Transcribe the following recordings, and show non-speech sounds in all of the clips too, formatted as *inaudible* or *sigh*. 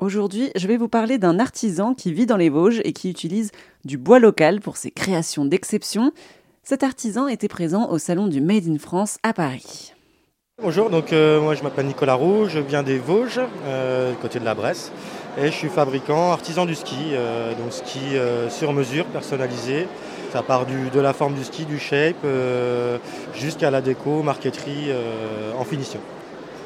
Aujourd'hui, je vais vous parler d'un artisan qui vit dans les Vosges et qui utilise du bois local pour ses créations d'exception. Cet artisan était présent au salon du Made in France à Paris. Bonjour, donc euh, moi je m'appelle Nicolas Roux, je viens des Vosges, euh, côté de la Bresse, et je suis fabricant, artisan du ski, euh, donc ski sur mesure, personnalisé. Ça part de la forme du ski, du shape, jusqu'à la déco, marqueterie en finition.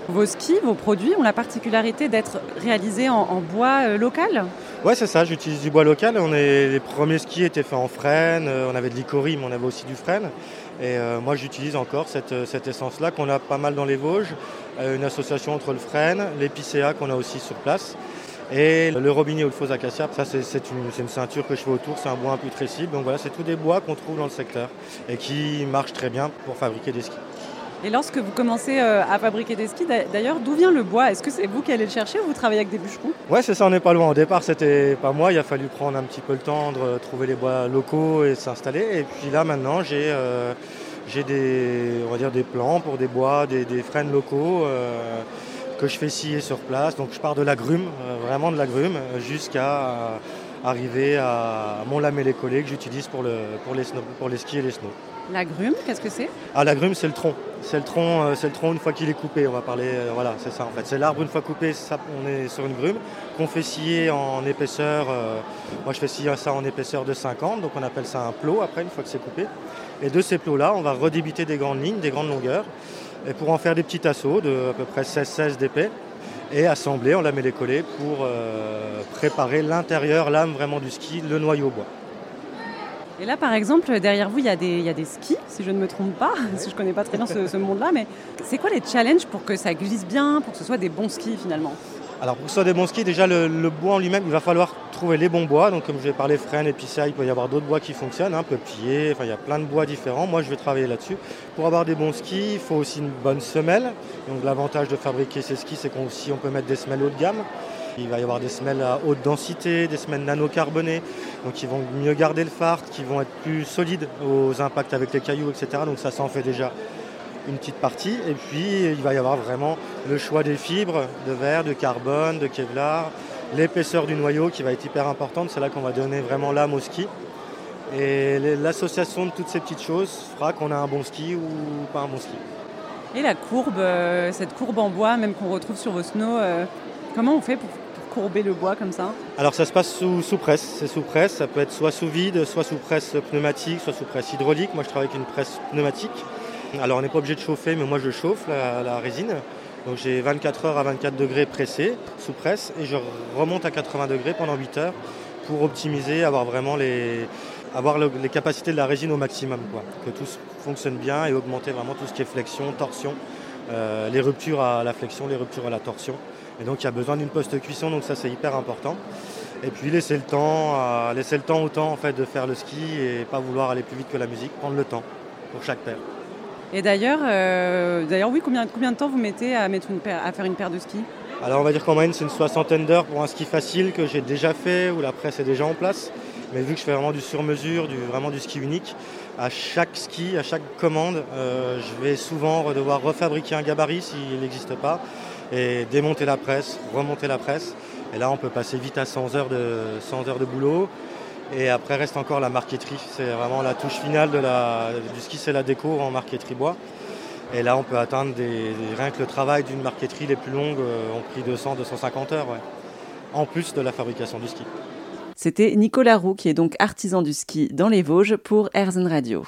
Vos skis, vos produits ont la particularité d'être réalisés en, bois euh, local? Ouais, c'est ça, j'utilise du bois local. Les premiers skis étaient faits en frêne, euh, on avait de l'icorie, mais on avait aussi du frêne. Et euh, moi, j'utilise encore cette, essence-là qu'on a pas mal dans les Vosges, une association entre le frêne, l'épicéa qu'on a aussi sur place. Et le robinet ou le faux acacia, ça c'est une, une, ceinture que je fais autour, c'est un bois imputrescible. Donc voilà, c'est tous des bois qu'on trouve dans le secteur et qui marchent très bien pour fabriquer des skis. Et lorsque vous commencez euh, à fabriquer des skis, d'ailleurs, d'où vient le bois? Est-ce que c'est vous qui allez le chercher ou vous travaillez avec des bûcherons? Ouais, c'est ça, on n'est pas loin. Au départ, c'était pas moi, il a fallu prendre un petit peu le temps de trouver les bois locaux et s'installer. Et puis là, maintenant, j'ai euh, des, on va dire des plans pour des bois, des, frênes locaux. Euh, que je fais scier sur place. Donc je pars de l'agrume, vraiment de l'agrume, jusqu'à arriver à mon lamellé collé que j'utilise pour, le, les pour les skis et les snows. L'agrume, qu'est-ce que c'est? Ah, l'agrume, c'est le tronc. C'est le tronc, euh, c'est le tronc une fois qu'il est coupé. On va parler, euh, voilà, c'est ça en fait. C'est l'arbre une fois coupé, on est sur une grume qu'on fait scier en épaisseur. Euh, moi, je fais scier ça en épaisseur de 50, donc on appelle ça un plot après une fois que c'est coupé. Et de ces plots-là, on va redébiter des grandes lignes, des grandes longueurs, et pour en faire des petits tasseaux de à peu près 16-16 d'épais et assembler, on la met les pour préparer l'intérieur, l'âme vraiment du ski, le noyau bois. Et là, par exemple, derrière vous, il y, a des, des skis, si je ne me trompe pas, *laughs* que je ne connais pas très bien ce, monde-là, mais c'est quoi les challenges pour que ça glisse bien, pour que ce soit des bons skis finalement? Alors pour que ce soit des bons skis, déjà le, bois en lui-même, il va falloir trouver les bons bois. Donc comme je vais parler frêne, épicéa, il peut y avoir d'autres bois qui fonctionnent, hein, peuplier, enfin il y a plein de bois différents. Moi je vais travailler là-dessus. Pour avoir des bons skis, il faut aussi une bonne semelle. Donc l'avantage de fabriquer ces skis, c'est qu'on on peut mettre des semelles haut de gamme. Il va y avoir des semelles à haute densité, des semelles nano-carbonées, donc qui vont mieux garder le fart, qui vont être plus solides aux impacts avec les cailloux, etc. Donc ça, s'en fait déjà une petite partie. Et puis, il va y avoir vraiment le choix des fibres de verre, de carbone, de kevlar, l'épaisseur du noyau qui va être hyper importante. C'est là qu'on va donner vraiment l'âme au ski. Et l'association de toutes ces petites choses fera qu'on a un bon ski ou pas un bon ski. Et la courbe, euh, cette courbe en bois, même qu'on retrouve sur vos snows, euh, comment on fait pour Alors ça se passe sous, presse, c'est sous presse, ça peut être soit sous vide, soit sous presse pneumatique, soit sous presse hydraulique. Moi je travaille avec une presse pneumatique. Alors on n'est pas obligé de chauffer, mais moi je chauffe la, résine. Donc j'ai 24 heures à 24 degrés pressé sous presse et je remonte à 80 degrés pendant 8 heures pour optimiser, avoir vraiment les, avoir les capacités de la résine au maximum, quoi. que tout fonctionne bien et augmenter vraiment tout ce qui est flexion, torsion, euh, les ruptures à la flexion, les ruptures à la torsion. Et donc il y a besoin d'une post-cuisson, donc ça c'est hyper important. Et puis laisser le temps, laisser le temps au temps en fait de faire le ski et pas vouloir aller plus vite que la musique, prendre le temps pour chaque paire. Et d'ailleurs, euh, d'ailleurs oui, combien, combien de temps vous mettez à, mettre une paire, à faire une paire de skis Alors on va dire qu'en moyenne c'est une soixantaine d'heures pour un ski facile que j'ai déjà fait, où la presse est déjà en place. Mais vu que je fais vraiment du sur-mesure, du, vraiment du ski unique, à chaque ski, à chaque commande, euh, je vais souvent devoir refabriquer un gabarit s'il n'existe pas et démonter la presse, remonter la presse. Et là, on peut passer vite à 100 heures de, 100 heures de boulot. Et après reste encore la marqueterie. C'est vraiment la touche finale du ski, c'est la déco en marqueterie bois. Et là, on peut atteindre rien que le travail d'une marqueterie les plus longues euh, ont pris 200-250 heures, en plus de la fabrication du ski. C'était Nicolas Roux, qui est donc artisan du ski dans les Vosges pour Airzen Radio.